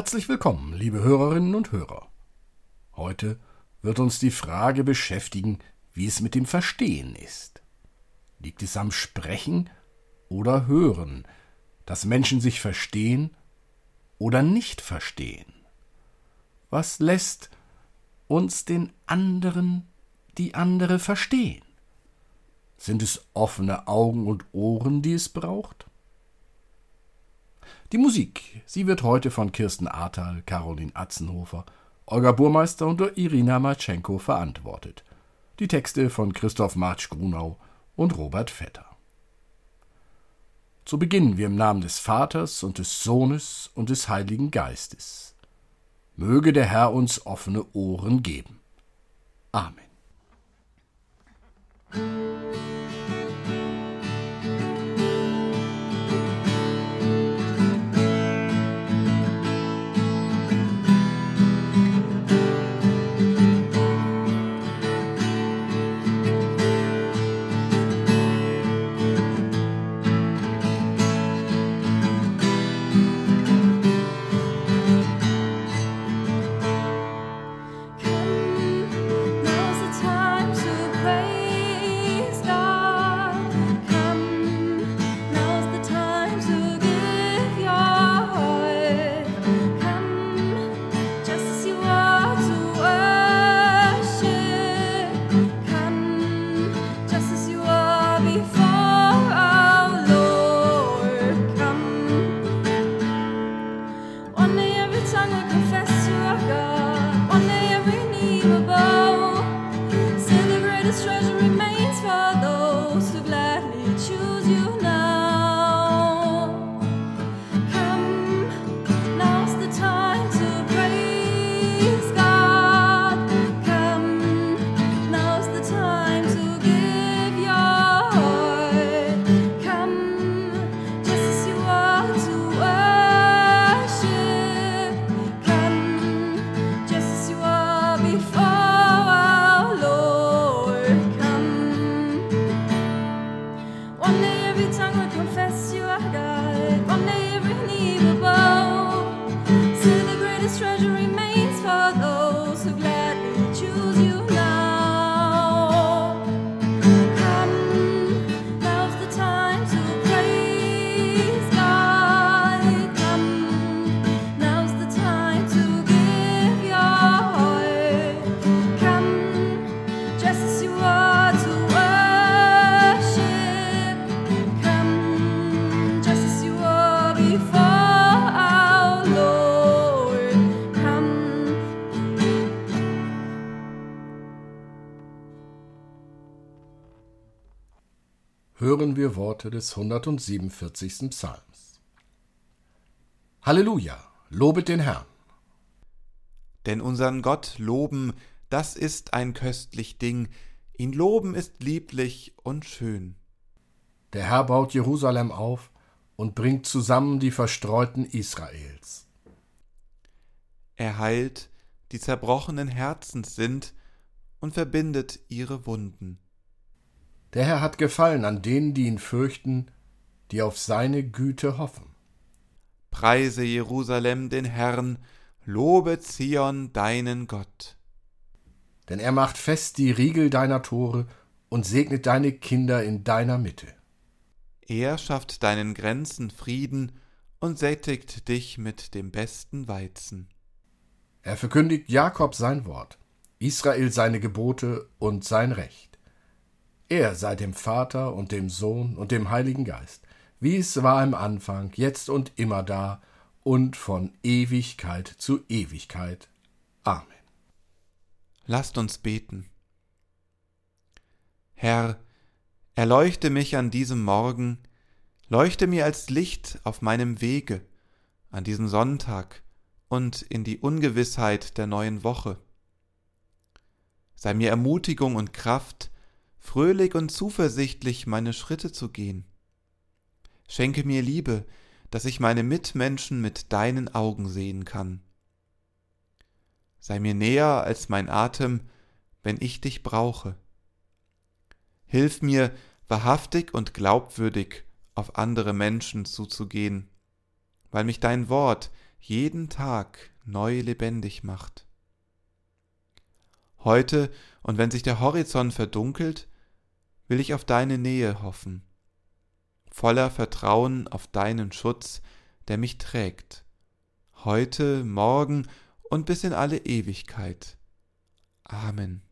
Herzlich willkommen, liebe Hörerinnen und Hörer. Heute wird uns die Frage beschäftigen, wie es mit dem Verstehen ist. Liegt es am Sprechen oder Hören, dass Menschen sich verstehen oder nicht verstehen? Was lässt uns den anderen, die andere verstehen? Sind es offene Augen und Ohren, die es braucht? Die Musik, sie wird heute von Kirsten Ahrtal, Caroline Atzenhofer, Olga Burmeister und Irina Matschenko verantwortet. Die Texte von Christoph Marsch-Grunau und Robert Vetter. So beginnen wir im Namen des Vaters und des Sohnes und des Heiligen Geistes. Möge der Herr uns offene Ohren geben. Amen. Hören wir Worte des 147. Psalms. Halleluja, lobet den Herrn. Denn unseren Gott loben, das ist ein köstlich Ding, ihn loben ist lieblich und schön. Der Herr baut Jerusalem auf und bringt zusammen die Verstreuten Israels. Er heilt, die zerbrochenen Herzens sind, und verbindet ihre Wunden. Der Herr hat Gefallen an denen, die ihn fürchten, die auf seine Güte hoffen. Preise Jerusalem den Herrn, lobe Zion deinen Gott. Denn er macht fest die Riegel deiner Tore und segnet deine Kinder in deiner Mitte. Er schafft deinen Grenzen Frieden und sättigt dich mit dem besten Weizen. Er verkündigt Jakob sein Wort, Israel seine Gebote und sein Recht. Er sei dem Vater und dem Sohn und dem Heiligen Geist, wie es war im Anfang, jetzt und immer da und von Ewigkeit zu Ewigkeit. Amen. Lasst uns beten. Herr, erleuchte mich an diesem Morgen, leuchte mir als Licht auf meinem Wege, an diesem Sonntag und in die Ungewissheit der neuen Woche. Sei mir Ermutigung und Kraft, fröhlich und zuversichtlich meine Schritte zu gehen. Schenke mir Liebe, dass ich meine Mitmenschen mit deinen Augen sehen kann. Sei mir näher als mein Atem, wenn ich dich brauche. Hilf mir, wahrhaftig und glaubwürdig auf andere Menschen zuzugehen, weil mich dein Wort jeden Tag neu lebendig macht. Heute, und wenn sich der Horizont verdunkelt, will ich auf deine Nähe hoffen, voller Vertrauen auf deinen Schutz, der mich trägt, heute, morgen und bis in alle Ewigkeit. Amen.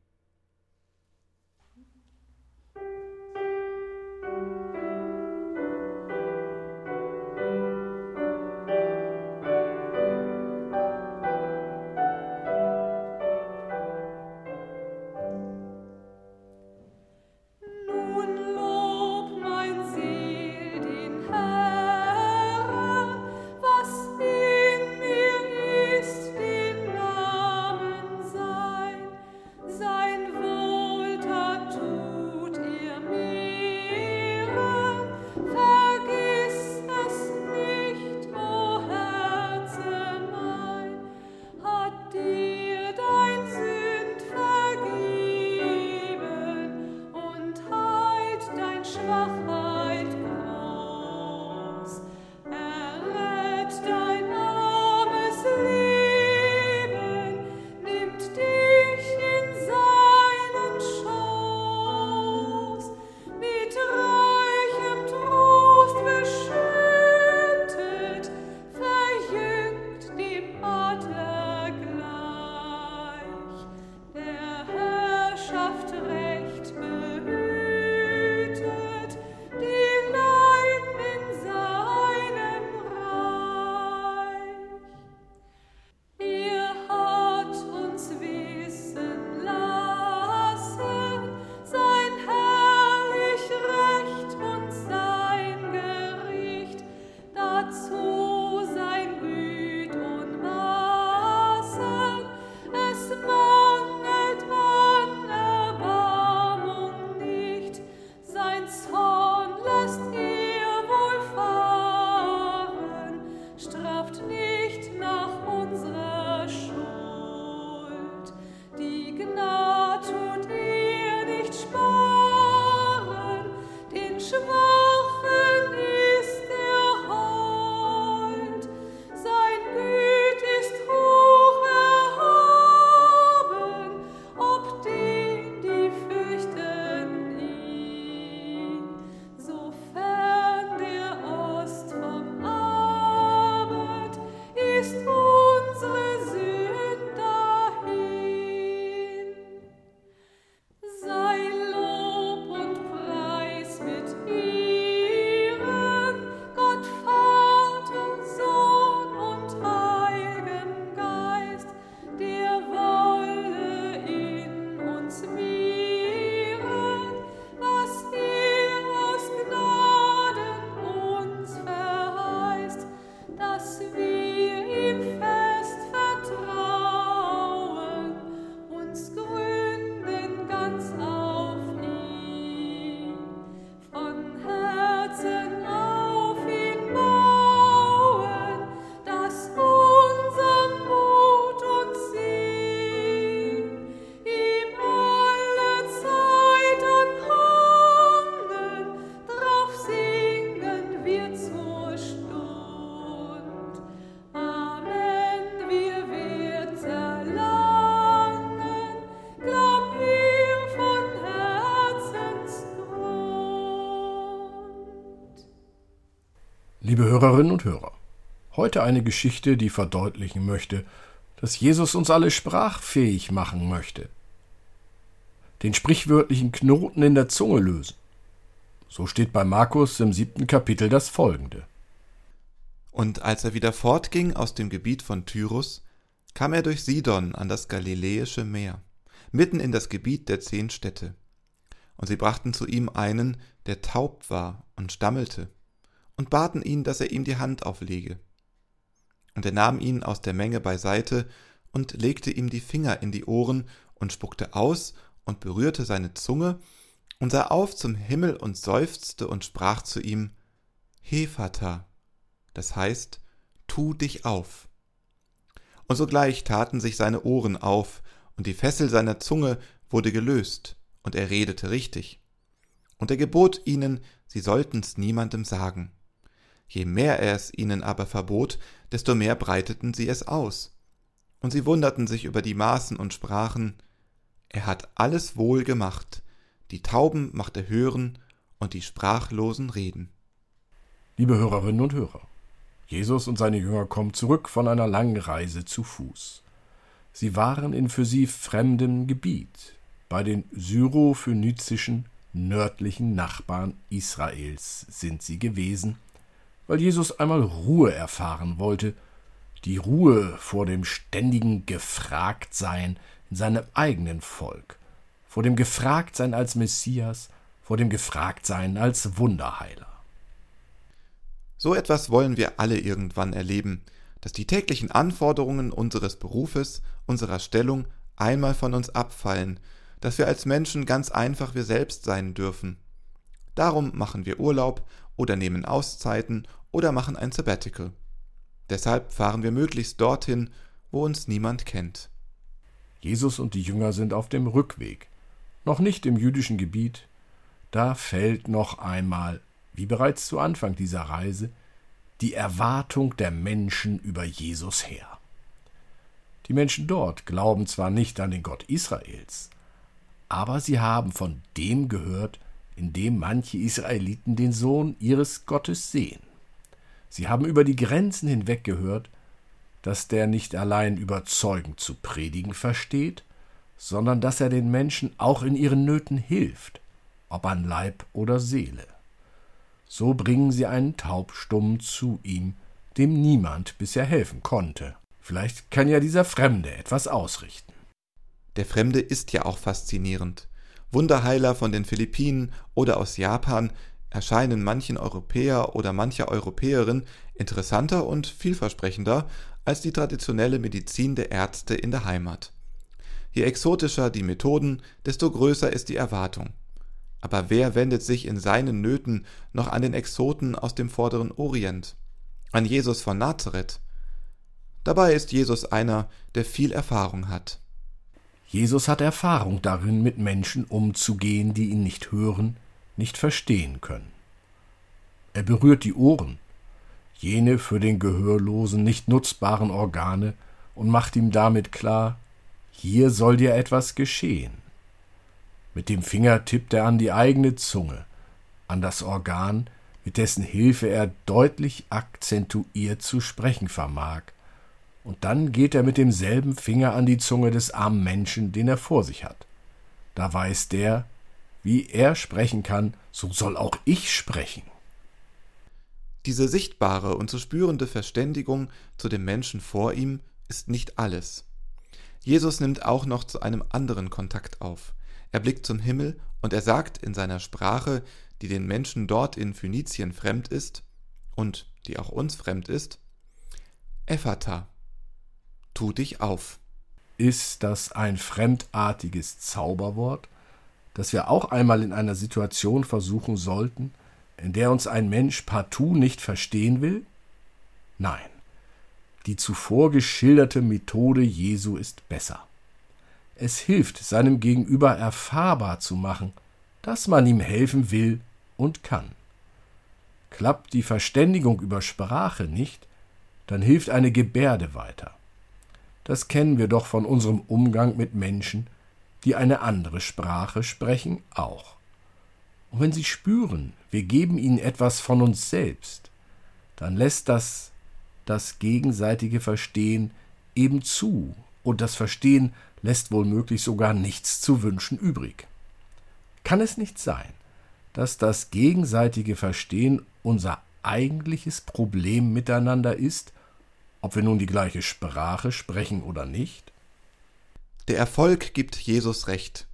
Liebe Hörerinnen und Hörer, heute eine Geschichte, die verdeutlichen möchte, dass Jesus uns alle sprachfähig machen möchte. Den sprichwörtlichen Knoten in der Zunge lösen. So steht bei Markus im siebten Kapitel das folgende. Und als er wieder fortging aus dem Gebiet von Tyrus, kam er durch Sidon an das Galiläische Meer, mitten in das Gebiet der zehn Städte. Und sie brachten zu ihm einen, der taub war und stammelte und baten ihn, dass er ihm die Hand auflege. Und er nahm ihn aus der Menge beiseite und legte ihm die Finger in die Ohren und spuckte aus und berührte seine Zunge und sah auf zum Himmel und seufzte und sprach zu ihm, Hefata, das heißt, tu dich auf. Und sogleich taten sich seine Ohren auf, und die Fessel seiner Zunge wurde gelöst, und er redete richtig. Und er gebot ihnen, sie sollten's niemandem sagen. Je mehr er es ihnen aber verbot, desto mehr breiteten sie es aus. Und sie wunderten sich über die Maßen und sprachen, Er hat alles wohl gemacht, die Tauben macht er hören und die Sprachlosen reden. Liebe Hörerinnen und Hörer, Jesus und seine Jünger kommen zurück von einer langen Reise zu Fuß. Sie waren in für sie fremdem Gebiet, bei den syrophönizischen nördlichen Nachbarn Israels sind sie gewesen, weil Jesus einmal Ruhe erfahren wollte, die Ruhe vor dem ständigen Gefragtsein in seinem eigenen Volk, vor dem Gefragtsein als Messias, vor dem Gefragtsein als Wunderheiler. So etwas wollen wir alle irgendwann erleben, dass die täglichen Anforderungen unseres Berufes, unserer Stellung einmal von uns abfallen, dass wir als Menschen ganz einfach wir selbst sein dürfen. Darum machen wir Urlaub oder nehmen Auszeiten oder machen ein Sabbatical. Deshalb fahren wir möglichst dorthin, wo uns niemand kennt. Jesus und die Jünger sind auf dem Rückweg, noch nicht im jüdischen Gebiet, da fällt noch einmal wie bereits zu Anfang dieser Reise, die Erwartung der Menschen über Jesus her. Die Menschen dort glauben zwar nicht an den Gott Israels, aber sie haben von dem gehört, in dem manche Israeliten den Sohn ihres Gottes sehen. Sie haben über die Grenzen hinweg gehört, dass der nicht allein überzeugend zu predigen versteht, sondern dass er den Menschen auch in ihren Nöten hilft, ob an Leib oder Seele. So bringen sie einen Taubstummen zu ihm, dem niemand bisher helfen konnte. Vielleicht kann ja dieser Fremde etwas ausrichten. Der Fremde ist ja auch faszinierend. Wunderheiler von den Philippinen oder aus Japan erscheinen manchen Europäer oder mancher Europäerin interessanter und vielversprechender als die traditionelle Medizin der Ärzte in der Heimat. Je exotischer die Methoden, desto größer ist die Erwartung. Aber wer wendet sich in seinen Nöten noch an den Exoten aus dem vorderen Orient, an Jesus von Nazareth? Dabei ist Jesus einer, der viel Erfahrung hat. Jesus hat Erfahrung darin, mit Menschen umzugehen, die ihn nicht hören, nicht verstehen können. Er berührt die Ohren, jene für den Gehörlosen nicht nutzbaren Organe, und macht ihm damit klar, hier soll dir etwas geschehen. Mit dem Finger tippt er an die eigene Zunge, an das Organ, mit dessen Hilfe er deutlich akzentuiert zu sprechen vermag, und dann geht er mit demselben Finger an die Zunge des armen Menschen, den er vor sich hat. Da weiß der, wie er sprechen kann, so soll auch ich sprechen. Diese sichtbare und zu spürende Verständigung zu dem Menschen vor ihm ist nicht alles. Jesus nimmt auch noch zu einem anderen Kontakt auf. Er blickt zum Himmel und er sagt in seiner Sprache, die den Menschen dort in Phönizien fremd ist und die auch uns fremd ist, Ephata, tu dich auf. Ist das ein fremdartiges Zauberwort, das wir auch einmal in einer Situation versuchen sollten, in der uns ein Mensch partout nicht verstehen will? Nein, die zuvor geschilderte Methode Jesu ist besser. Es hilft, seinem Gegenüber erfahrbar zu machen, dass man ihm helfen will und kann. Klappt die Verständigung über Sprache nicht, dann hilft eine Gebärde weiter. Das kennen wir doch von unserem Umgang mit Menschen, die eine andere Sprache sprechen, auch. Und wenn sie spüren, wir geben ihnen etwas von uns selbst, dann lässt das das gegenseitige Verstehen eben zu, und das Verstehen lässt womöglich sogar nichts zu wünschen übrig. Kann es nicht sein, dass das gegenseitige Verstehen unser eigentliches Problem miteinander ist, ob wir nun die gleiche Sprache sprechen oder nicht? Der Erfolg gibt Jesus recht.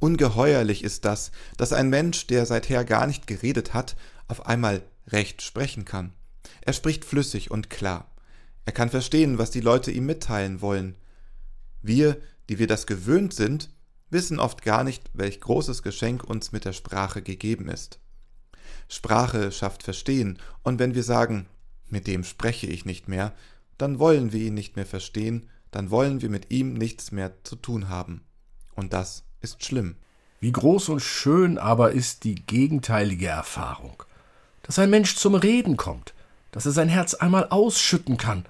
Ungeheuerlich ist das, dass ein Mensch, der seither gar nicht geredet hat, auf einmal recht sprechen kann. Er spricht flüssig und klar. Er kann verstehen, was die Leute ihm mitteilen wollen. Wir, die wir das gewöhnt sind, wissen oft gar nicht, welch großes Geschenk uns mit der Sprache gegeben ist. Sprache schafft Verstehen, und wenn wir sagen, mit dem spreche ich nicht mehr, dann wollen wir ihn nicht mehr verstehen, dann wollen wir mit ihm nichts mehr zu tun haben. Und das ist schlimm. Wie groß und schön aber ist die gegenteilige Erfahrung, dass ein Mensch zum Reden kommt, dass er sein Herz einmal ausschütten kann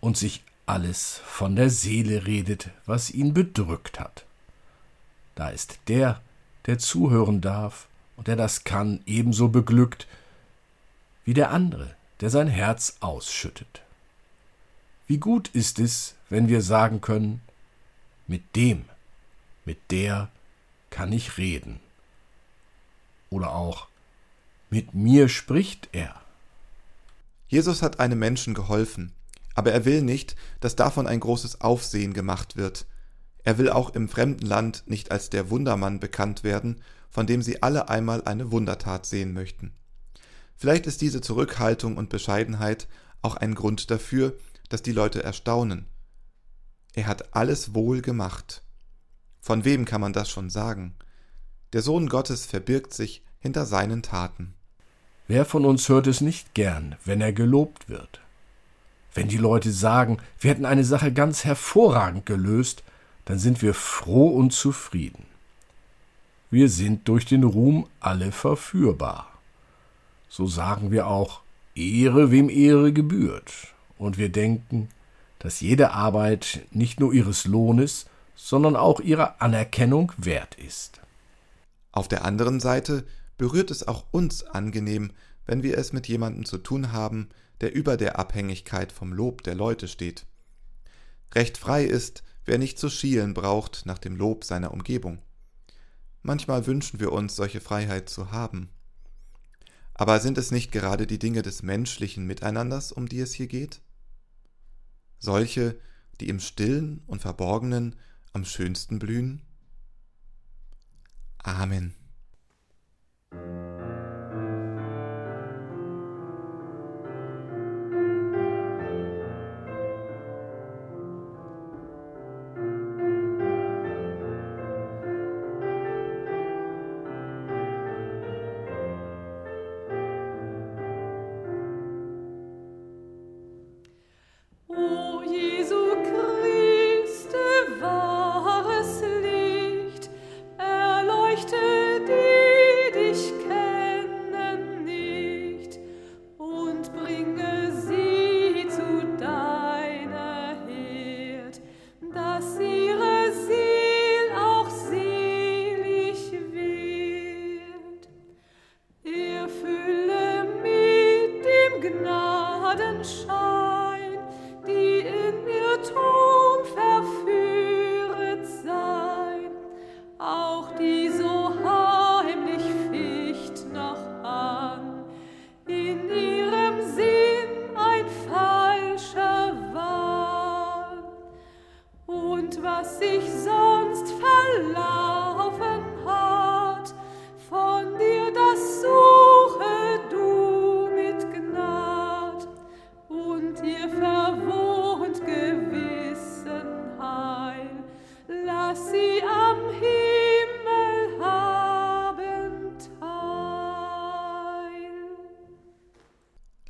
und sich alles von der Seele redet, was ihn bedrückt hat. Da ist der, der zuhören darf und der das kann, ebenso beglückt wie der andere, der sein Herz ausschüttet. Wie gut ist es, wenn wir sagen können, mit dem, mit der kann ich reden. Oder auch, mit mir spricht er. Jesus hat einem Menschen geholfen, aber er will nicht, dass davon ein großes Aufsehen gemacht wird. Er will auch im fremden Land nicht als der Wundermann bekannt werden, von dem sie alle einmal eine Wundertat sehen möchten. Vielleicht ist diese Zurückhaltung und Bescheidenheit auch ein Grund dafür, dass die Leute erstaunen. Er hat alles wohl gemacht. Von wem kann man das schon sagen? Der Sohn Gottes verbirgt sich hinter seinen Taten. Wer von uns hört es nicht gern, wenn er gelobt wird? Wenn die Leute sagen, wir hätten eine Sache ganz hervorragend gelöst, dann sind wir froh und zufrieden. Wir sind durch den Ruhm alle verführbar. So sagen wir auch Ehre, wem Ehre gebührt, und wir denken, dass jede Arbeit nicht nur ihres Lohnes, sondern auch ihrer Anerkennung wert ist. Auf der anderen Seite berührt es auch uns angenehm, wenn wir es mit jemandem zu tun haben, der über der Abhängigkeit vom Lob der Leute steht. Recht frei ist, wer nicht zu schielen braucht nach dem Lob seiner Umgebung. Manchmal wünschen wir uns, solche Freiheit zu haben. Aber sind es nicht gerade die Dinge des menschlichen Miteinanders, um die es hier geht? Solche, die im stillen und verborgenen am schönsten blühen? Amen. sudden shower.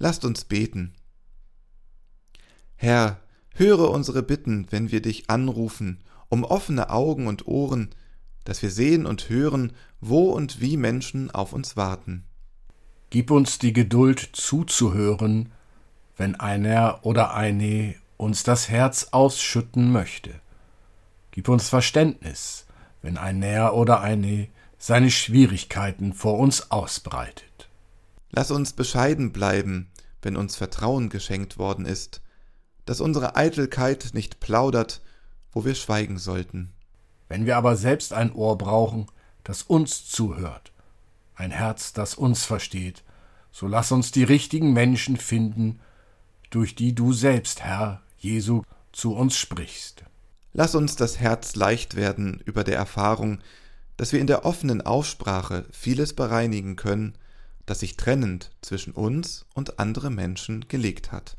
Lasst uns beten. Herr, höre unsere Bitten, wenn wir dich anrufen, um offene Augen und Ohren, dass wir sehen und hören, wo und wie Menschen auf uns warten. Gib uns die Geduld zuzuhören, wenn einer oder eine uns das Herz ausschütten möchte. Gib uns Verständnis, wenn einer oder eine seine Schwierigkeiten vor uns ausbreitet. Lass uns bescheiden bleiben, wenn uns Vertrauen geschenkt worden ist, dass unsere Eitelkeit nicht plaudert, wo wir schweigen sollten. Wenn wir aber selbst ein Ohr brauchen, das uns zuhört, ein Herz, das uns versteht, so lass uns die richtigen Menschen finden, durch die du selbst, Herr Jesu, zu uns sprichst. Lass uns das Herz leicht werden über der Erfahrung, dass wir in der offenen Aussprache vieles bereinigen können, das sich trennend zwischen uns und andere Menschen gelegt hat.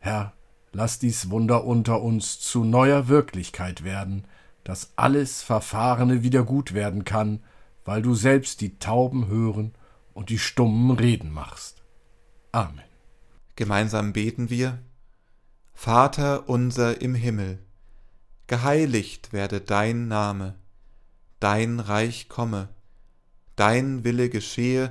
Herr, lass dies Wunder unter uns zu neuer Wirklichkeit werden, dass alles Verfahrene wieder gut werden kann, weil du selbst die Tauben hören und die Stummen reden machst. Amen. Gemeinsam beten wir Vater unser im Himmel, geheiligt werde dein Name, dein Reich komme, dein Wille geschehe,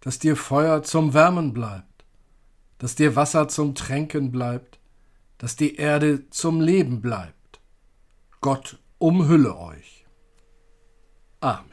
dass dir Feuer zum Wärmen bleibt, dass dir Wasser zum Tränken bleibt, dass die Erde zum Leben bleibt. Gott umhülle euch. Amen.